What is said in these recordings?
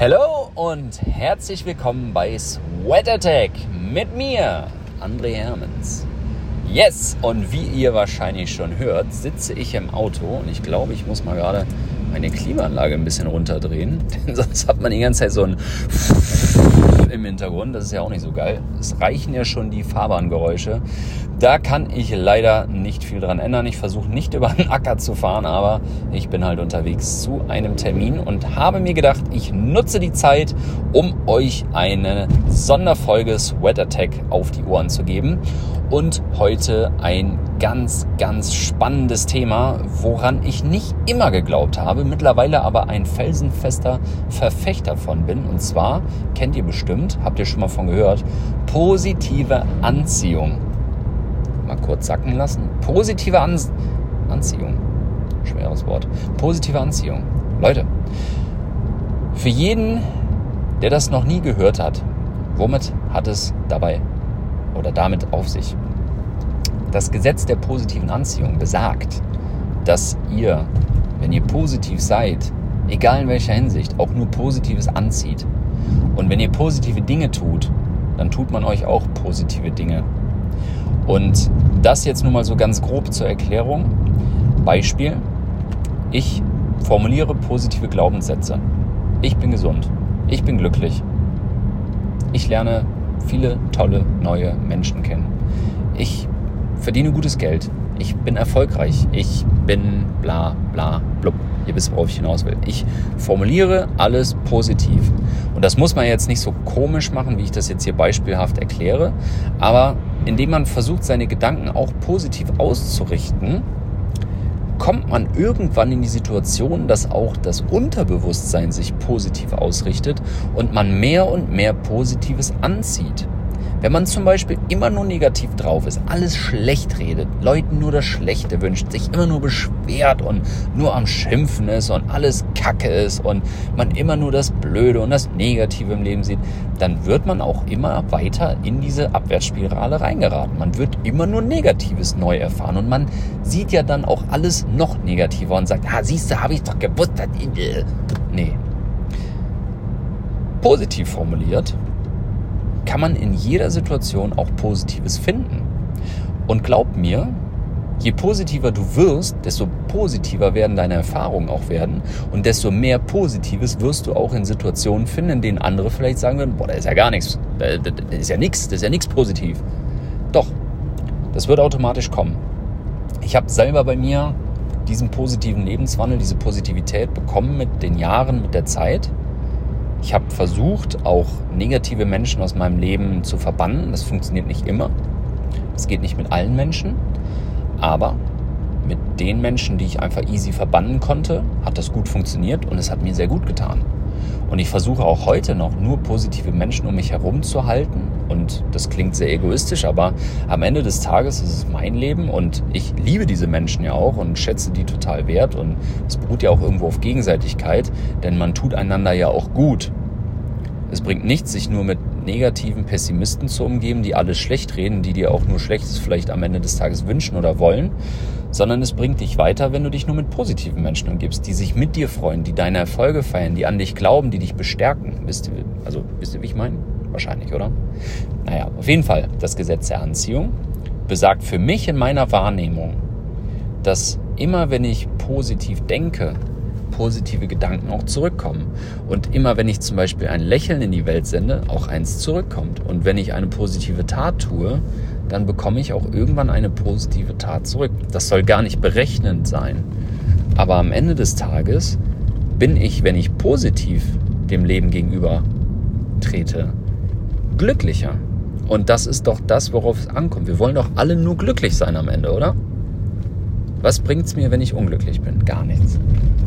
Hallo und herzlich willkommen bei Sweat Attack mit mir, André Hermans. Yes, und wie ihr wahrscheinlich schon hört, sitze ich im Auto und ich glaube, ich muss mal gerade meine Klimaanlage ein bisschen runterdrehen, denn sonst hat man die ganze Zeit so ein im Hintergrund. Das ist ja auch nicht so geil. Es reichen ja schon die Fahrbahngeräusche. Da kann ich leider nicht viel dran ändern. Ich versuche nicht über den Acker zu fahren, aber ich bin halt unterwegs zu einem Termin und habe mir gedacht, ich nutze die Zeit, um euch eine Sonderfolge Sweat Attack auf die Ohren zu geben. Und heute ein ganz, ganz spannendes Thema, woran ich nicht immer geglaubt habe, mittlerweile aber ein felsenfester Verfechter von bin. Und zwar, kennt ihr bestimmt, habt ihr schon mal von gehört, positive Anziehung mal kurz sacken lassen. Positive An Anziehung. Schweres Wort. Positive Anziehung. Leute, für jeden, der das noch nie gehört hat, womit hat es dabei oder damit auf sich? Das Gesetz der positiven Anziehung besagt, dass ihr, wenn ihr positiv seid, egal in welcher Hinsicht, auch nur Positives anzieht. Und wenn ihr positive Dinge tut, dann tut man euch auch positive Dinge. Und das jetzt nur mal so ganz grob zur Erklärung. Beispiel. Ich formuliere positive Glaubenssätze. Ich bin gesund. Ich bin glücklich. Ich lerne viele tolle neue Menschen kennen. Ich verdiene gutes Geld. Ich bin erfolgreich. Ich bin bla bla blub. Ihr wisst, worauf ich hinaus will. Ich formuliere alles positiv. Und das muss man jetzt nicht so komisch machen, wie ich das jetzt hier beispielhaft erkläre. Aber indem man versucht, seine Gedanken auch positiv auszurichten, kommt man irgendwann in die Situation, dass auch das Unterbewusstsein sich positiv ausrichtet und man mehr und mehr Positives anzieht. Wenn man zum Beispiel immer nur negativ drauf ist, alles schlecht redet, Leuten nur das Schlechte wünscht, sich immer nur beschwert und nur am Schimpfen ist und alles Kacke ist und man immer nur das Blöde und das Negative im Leben sieht, dann wird man auch immer weiter in diese Abwärtsspirale reingeraten. Man wird immer nur Negatives neu erfahren und man sieht ja dann auch alles noch negativer und sagt, ah, siehst du, habe ich doch gewusst. Nee. Positiv formuliert kann man in jeder Situation auch Positives finden. Und glaub mir, je positiver du wirst, desto positiver werden deine Erfahrungen auch werden und desto mehr Positives wirst du auch in Situationen finden, in denen andere vielleicht sagen würden, boah, da ist ja gar nichts, das ist ja nichts, das ist ja nichts positiv. Doch, das wird automatisch kommen. Ich habe selber bei mir diesen positiven Lebenswandel, diese Positivität bekommen mit den Jahren, mit der Zeit. Ich habe versucht, auch negative Menschen aus meinem Leben zu verbannen. Das funktioniert nicht immer. Es geht nicht mit allen Menschen. Aber mit den Menschen, die ich einfach easy verbannen konnte, hat das gut funktioniert und es hat mir sehr gut getan. Und ich versuche auch heute noch nur positive Menschen um mich herum zu halten. Und das klingt sehr egoistisch, aber am Ende des Tages ist es mein Leben und ich liebe diese Menschen ja auch und schätze die total wert. Und es beruht ja auch irgendwo auf Gegenseitigkeit, denn man tut einander ja auch gut. Es bringt nichts, sich nur mit negativen Pessimisten zu umgeben, die alles schlecht reden, die dir auch nur Schlechtes vielleicht am Ende des Tages wünschen oder wollen, sondern es bringt dich weiter, wenn du dich nur mit positiven Menschen umgibst, die sich mit dir freuen, die deine Erfolge feiern, die an dich glauben, die dich bestärken. Wisst ihr, also, wisst ihr, wie ich meine? Wahrscheinlich, oder? Naja, auf jeden Fall, das Gesetz der Anziehung besagt für mich in meiner Wahrnehmung, dass immer wenn ich positiv denke, positive Gedanken auch zurückkommen. Und immer wenn ich zum Beispiel ein Lächeln in die Welt sende, auch eins zurückkommt. Und wenn ich eine positive Tat tue, dann bekomme ich auch irgendwann eine positive Tat zurück. Das soll gar nicht berechnend sein. Aber am Ende des Tages bin ich, wenn ich positiv dem Leben gegenüber trete, glücklicher. Und das ist doch das, worauf es ankommt. Wir wollen doch alle nur glücklich sein am Ende, oder? Was bringt es mir, wenn ich unglücklich bin? Gar nichts.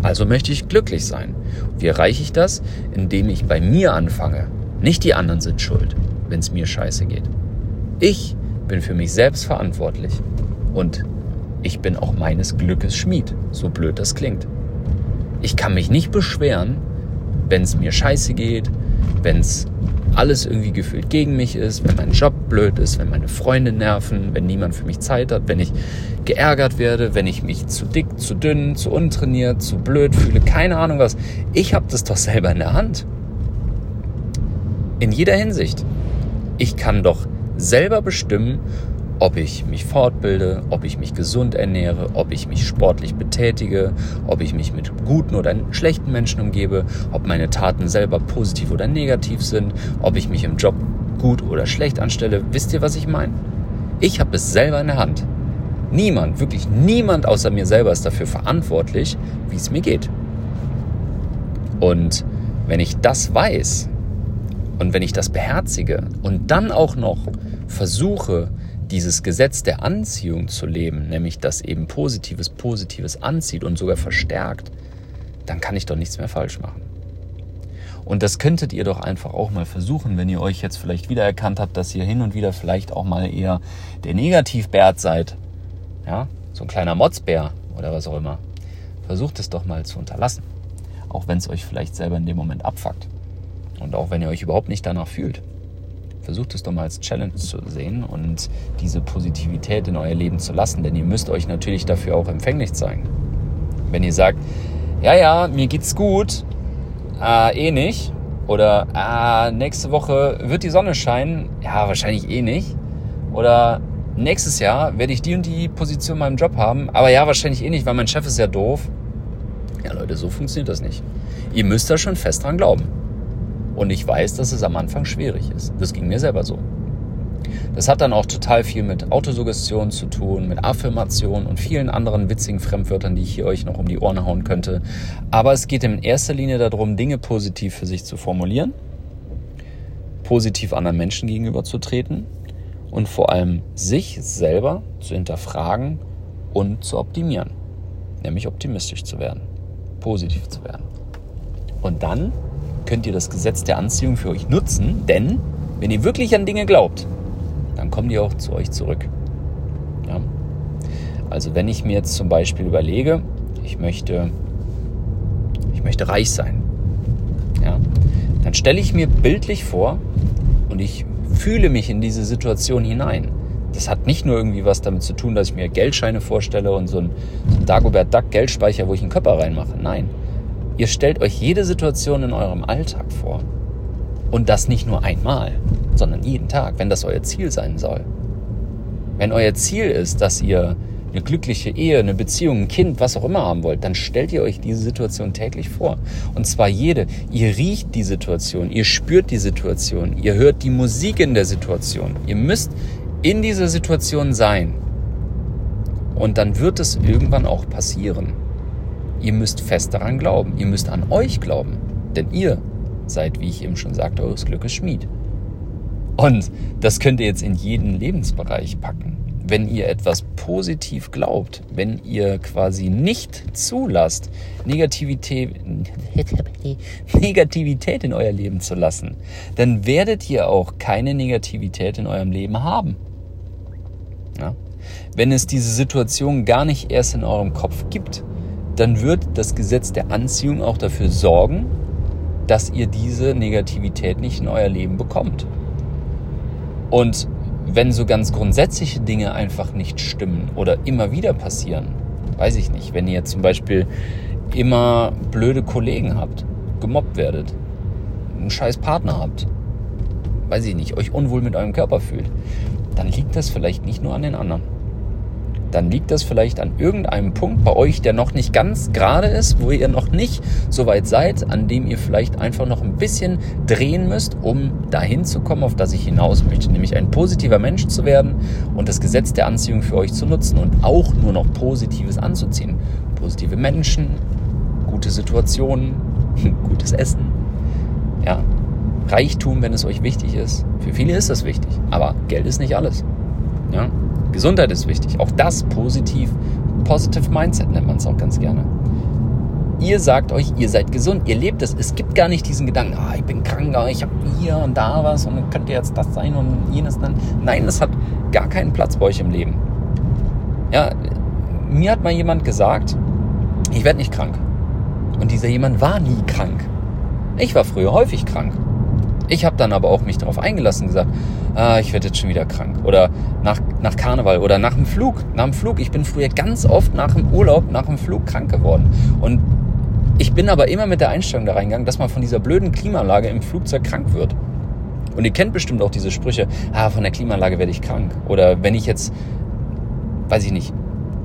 Also möchte ich glücklich sein. Wie erreiche ich das? Indem ich bei mir anfange. Nicht die anderen sind schuld, wenn es mir scheiße geht. Ich bin für mich selbst verantwortlich. Und ich bin auch meines Glückes Schmied, so blöd das klingt. Ich kann mich nicht beschweren, wenn es mir scheiße geht, wenn es alles irgendwie gefühlt gegen mich ist, wenn mein Job blöd ist, wenn meine Freunde nerven, wenn niemand für mich Zeit hat, wenn ich geärgert werde, wenn ich mich zu dick, zu dünn, zu untrainiert, zu blöd fühle, keine Ahnung was. Ich habe das doch selber in der Hand. In jeder Hinsicht. Ich kann doch selber bestimmen, ob ich mich fortbilde, ob ich mich gesund ernähre, ob ich mich sportlich betätige, ob ich mich mit guten oder schlechten Menschen umgebe, ob meine Taten selber positiv oder negativ sind, ob ich mich im Job gut oder schlecht anstelle. Wisst ihr, was ich meine? Ich habe es selber in der Hand. Niemand, wirklich niemand außer mir selber ist dafür verantwortlich, wie es mir geht. Und wenn ich das weiß und wenn ich das beherzige und dann auch noch versuche, dieses Gesetz der Anziehung zu leben, nämlich dass eben Positives Positives anzieht und sogar verstärkt, dann kann ich doch nichts mehr falsch machen. Und das könntet ihr doch einfach auch mal versuchen, wenn ihr euch jetzt vielleicht wiedererkannt habt, dass ihr hin und wieder vielleicht auch mal eher der Negativbärt seid. Ja, so ein kleiner Motzbär oder was auch immer. Versucht es doch mal zu unterlassen. Auch wenn es euch vielleicht selber in dem Moment abfuckt. Und auch wenn ihr euch überhaupt nicht danach fühlt. Versucht es doch mal als Challenge zu sehen und diese Positivität in euer Leben zu lassen, denn ihr müsst euch natürlich dafür auch empfänglich zeigen. Wenn ihr sagt, ja, ja, mir geht's gut, äh, eh nicht, oder äh, nächste Woche wird die Sonne scheinen, ja, wahrscheinlich eh nicht, oder nächstes Jahr werde ich die und die Position in meinem Job haben, aber ja, wahrscheinlich eh nicht, weil mein Chef ist ja doof. Ja, Leute, so funktioniert das nicht. Ihr müsst da schon fest dran glauben. Und ich weiß, dass es am Anfang schwierig ist. Das ging mir selber so. Das hat dann auch total viel mit Autosuggestion zu tun, mit Affirmation und vielen anderen witzigen Fremdwörtern, die ich hier euch noch um die Ohren hauen könnte. Aber es geht in erster Linie darum, Dinge positiv für sich zu formulieren, positiv anderen Menschen gegenüber zu treten und vor allem sich selber zu hinterfragen und zu optimieren. Nämlich optimistisch zu werden, positiv zu werden. Und dann könnt ihr das Gesetz der Anziehung für euch nutzen, denn wenn ihr wirklich an Dinge glaubt, dann kommen die auch zu euch zurück. Ja? Also wenn ich mir jetzt zum Beispiel überlege, ich möchte, ich möchte reich sein, ja? dann stelle ich mir bildlich vor und ich fühle mich in diese Situation hinein. Das hat nicht nur irgendwie was damit zu tun, dass ich mir Geldscheine vorstelle und so ein, so ein Dagobert Duck Geldspeicher, wo ich einen Körper reinmache. Nein, Ihr stellt euch jede Situation in eurem Alltag vor. Und das nicht nur einmal, sondern jeden Tag, wenn das euer Ziel sein soll. Wenn euer Ziel ist, dass ihr eine glückliche Ehe, eine Beziehung, ein Kind, was auch immer haben wollt, dann stellt ihr euch diese Situation täglich vor. Und zwar jede. Ihr riecht die Situation, ihr spürt die Situation, ihr hört die Musik in der Situation. Ihr müsst in dieser Situation sein. Und dann wird es irgendwann auch passieren. Ihr müsst fest daran glauben. Ihr müsst an euch glauben. Denn ihr seid, wie ich eben schon sagte, eures Glückes Schmied. Und das könnt ihr jetzt in jeden Lebensbereich packen. Wenn ihr etwas positiv glaubt, wenn ihr quasi nicht zulasst, Negativität, Negativität in euer Leben zu lassen, dann werdet ihr auch keine Negativität in eurem Leben haben. Ja? Wenn es diese Situation gar nicht erst in eurem Kopf gibt, dann wird das Gesetz der Anziehung auch dafür sorgen, dass ihr diese Negativität nicht in euer Leben bekommt. Und wenn so ganz grundsätzliche Dinge einfach nicht stimmen oder immer wieder passieren, weiß ich nicht, wenn ihr zum Beispiel immer blöde Kollegen habt, gemobbt werdet, einen scheiß Partner habt, weiß ich nicht, euch unwohl mit eurem Körper fühlt, dann liegt das vielleicht nicht nur an den anderen dann liegt das vielleicht an irgendeinem Punkt bei euch, der noch nicht ganz gerade ist, wo ihr noch nicht so weit seid, an dem ihr vielleicht einfach noch ein bisschen drehen müsst, um dahin zu kommen, auf das ich hinaus möchte, nämlich ein positiver Mensch zu werden und das Gesetz der Anziehung für euch zu nutzen und auch nur noch Positives anzuziehen. Positive Menschen, gute Situationen, gutes Essen, ja, Reichtum, wenn es euch wichtig ist. Für viele ist das wichtig, aber Geld ist nicht alles. Ja? Gesundheit ist wichtig. Auch das positiv. Positive Mindset nennt man es auch ganz gerne. Ihr sagt euch, ihr seid gesund, ihr lebt es. Es gibt gar nicht diesen Gedanken, ah, ich bin krank, ah, ich habe hier und da was und könnte jetzt das sein und jenes dann. Nein, das hat gar keinen Platz bei euch im Leben. Ja, mir hat mal jemand gesagt, ich werde nicht krank. Und dieser jemand war nie krank. Ich war früher häufig krank. Ich habe dann aber auch mich darauf eingelassen gesagt, ah, ich werde jetzt schon wieder krank. Oder nach, nach Karneval oder nach dem Flug. Nach dem Flug. Ich bin früher ganz oft nach dem Urlaub, nach dem Flug krank geworden. Und ich bin aber immer mit der Einstellung da reingegangen, dass man von dieser blöden Klimaanlage im Flugzeug krank wird. Und ihr kennt bestimmt auch diese Sprüche, ah, von der Klimaanlage werde ich krank. Oder wenn ich jetzt, weiß ich nicht,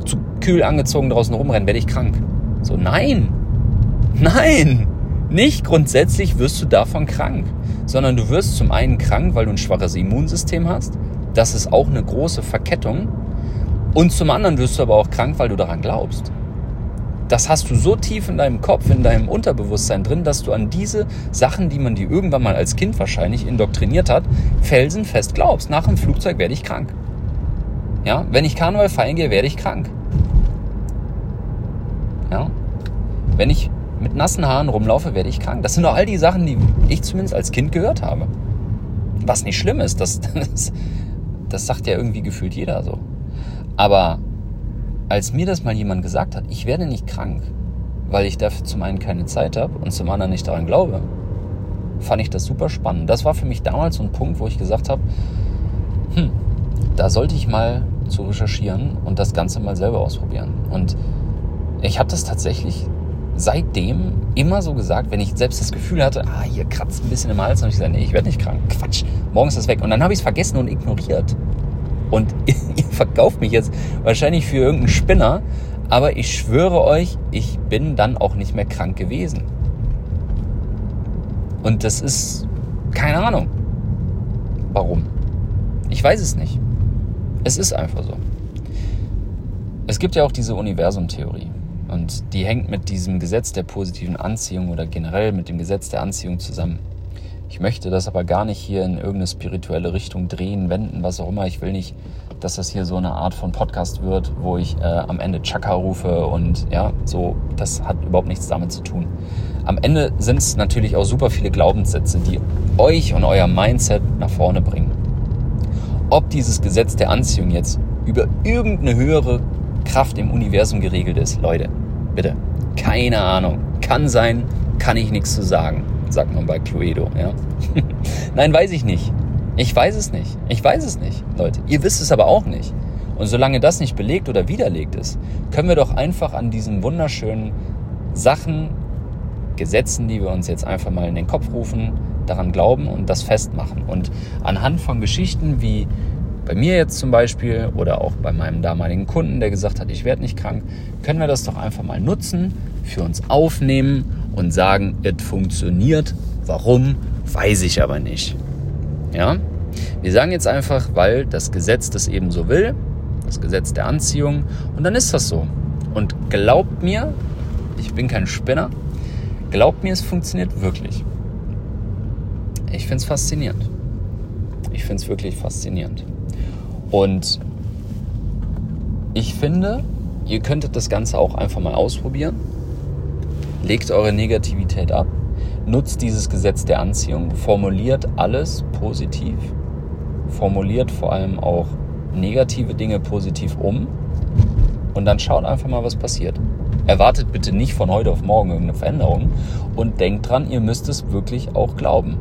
zu kühl angezogen draußen rumrenne, werde ich krank. So, nein, nein, nicht grundsätzlich wirst du davon krank, sondern du wirst zum einen krank, weil du ein schwaches Immunsystem hast. Das ist auch eine große Verkettung. Und zum anderen wirst du aber auch krank, weil du daran glaubst das hast du so tief in deinem Kopf, in deinem Unterbewusstsein drin, dass du an diese Sachen, die man dir irgendwann mal als Kind wahrscheinlich indoktriniert hat, felsenfest glaubst. Nach dem Flugzeug werde ich krank. Ja, wenn ich Karneval feiern gehe, werde ich krank. Ja, wenn ich mit nassen Haaren rumlaufe, werde ich krank. Das sind doch all die Sachen, die ich zumindest als Kind gehört habe. Was nicht schlimm ist, das, das, das sagt ja irgendwie gefühlt jeder so. Aber als mir das mal jemand gesagt hat, ich werde nicht krank, weil ich dafür zum einen keine Zeit habe und zum anderen nicht daran glaube, fand ich das super spannend. Das war für mich damals so ein Punkt, wo ich gesagt habe, hm, da sollte ich mal zu recherchieren und das Ganze mal selber ausprobieren. Und ich habe das tatsächlich seitdem immer so gesagt, wenn ich selbst das Gefühl hatte, ah, hier kratzt ein bisschen im Hals, habe ich gesagt, nee, ich werde nicht krank. Quatsch, morgen ist das weg. Und dann habe ich es vergessen und ignoriert. Und ihr verkauft mich jetzt wahrscheinlich für irgendeinen Spinner, aber ich schwöre euch, ich bin dann auch nicht mehr krank gewesen. Und das ist keine Ahnung. Warum? Ich weiß es nicht. Es ist einfach so. Es gibt ja auch diese Universumtheorie. Und die hängt mit diesem Gesetz der positiven Anziehung oder generell mit dem Gesetz der Anziehung zusammen. Ich möchte das aber gar nicht hier in irgendeine spirituelle Richtung drehen, wenden, was auch immer. Ich will nicht, dass das hier so eine Art von Podcast wird, wo ich äh, am Ende Chaka rufe und ja, so, das hat überhaupt nichts damit zu tun. Am Ende sind es natürlich auch super viele Glaubenssätze, die euch und euer Mindset nach vorne bringen. Ob dieses Gesetz der Anziehung jetzt über irgendeine höhere Kraft im Universum geregelt ist, Leute, bitte, keine Ahnung. Kann sein, kann ich nichts zu sagen sagt man bei Cluedo. Ja? Nein, weiß ich nicht. Ich weiß es nicht. Ich weiß es nicht, Leute. Ihr wisst es aber auch nicht. Und solange das nicht belegt oder widerlegt ist, können wir doch einfach an diesen wunderschönen Sachen, Gesetzen, die wir uns jetzt einfach mal in den Kopf rufen, daran glauben und das festmachen. Und anhand von Geschichten wie bei mir jetzt zum Beispiel oder auch bei meinem damaligen Kunden, der gesagt hat, ich werde nicht krank, können wir das doch einfach mal nutzen, für uns aufnehmen und sagen, es funktioniert. Warum, weiß ich aber nicht. Ja? Wir sagen jetzt einfach, weil das Gesetz das eben so will, das Gesetz der Anziehung, und dann ist das so. Und glaubt mir, ich bin kein Spinner, glaubt mir, es funktioniert wirklich. Ich finde es faszinierend. Ich finde es wirklich faszinierend. Und ich finde, ihr könntet das Ganze auch einfach mal ausprobieren. Legt eure Negativität ab. Nutzt dieses Gesetz der Anziehung. Formuliert alles positiv. Formuliert vor allem auch negative Dinge positiv um. Und dann schaut einfach mal, was passiert. Erwartet bitte nicht von heute auf morgen irgendeine Veränderung. Und denkt dran, ihr müsst es wirklich auch glauben.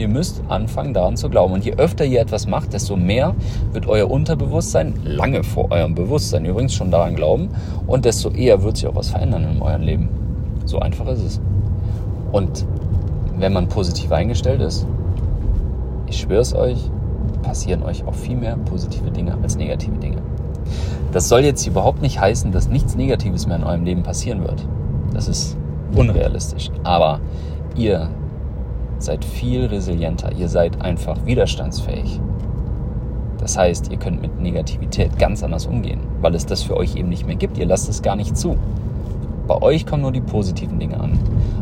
Ihr müsst anfangen daran zu glauben. Und je öfter ihr etwas macht, desto mehr wird euer Unterbewusstsein, lange vor eurem Bewusstsein übrigens schon daran glauben. Und desto eher wird sich auch was verändern in eurem Leben. So einfach ist es. Und wenn man positiv eingestellt ist, ich schwöre es euch, passieren euch auch viel mehr positive Dinge als negative Dinge. Das soll jetzt überhaupt nicht heißen, dass nichts Negatives mehr in eurem Leben passieren wird. Das ist unrealistisch. Aber ihr seid viel resilienter. Ihr seid einfach widerstandsfähig. Das heißt, ihr könnt mit Negativität ganz anders umgehen, weil es das für euch eben nicht mehr gibt. Ihr lasst es gar nicht zu. Bei euch kommen nur die positiven Dinge an.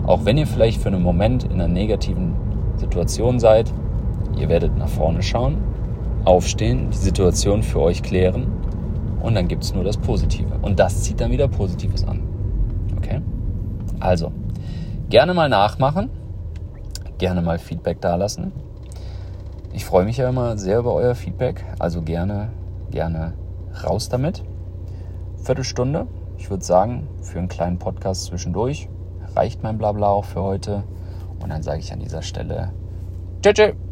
Auch wenn ihr vielleicht für einen Moment in einer negativen Situation seid, ihr werdet nach vorne schauen, aufstehen, die Situation für euch klären und dann gibt es nur das Positive. Und das zieht dann wieder Positives an. Okay? Also, gerne mal nachmachen, gerne mal Feedback dalassen. Ich freue mich ja immer sehr über euer Feedback, also gerne, gerne raus damit. Viertelstunde, ich würde sagen, für einen kleinen Podcast zwischendurch reicht mein Blabla auch für heute. Und dann sage ich an dieser Stelle Tschüss.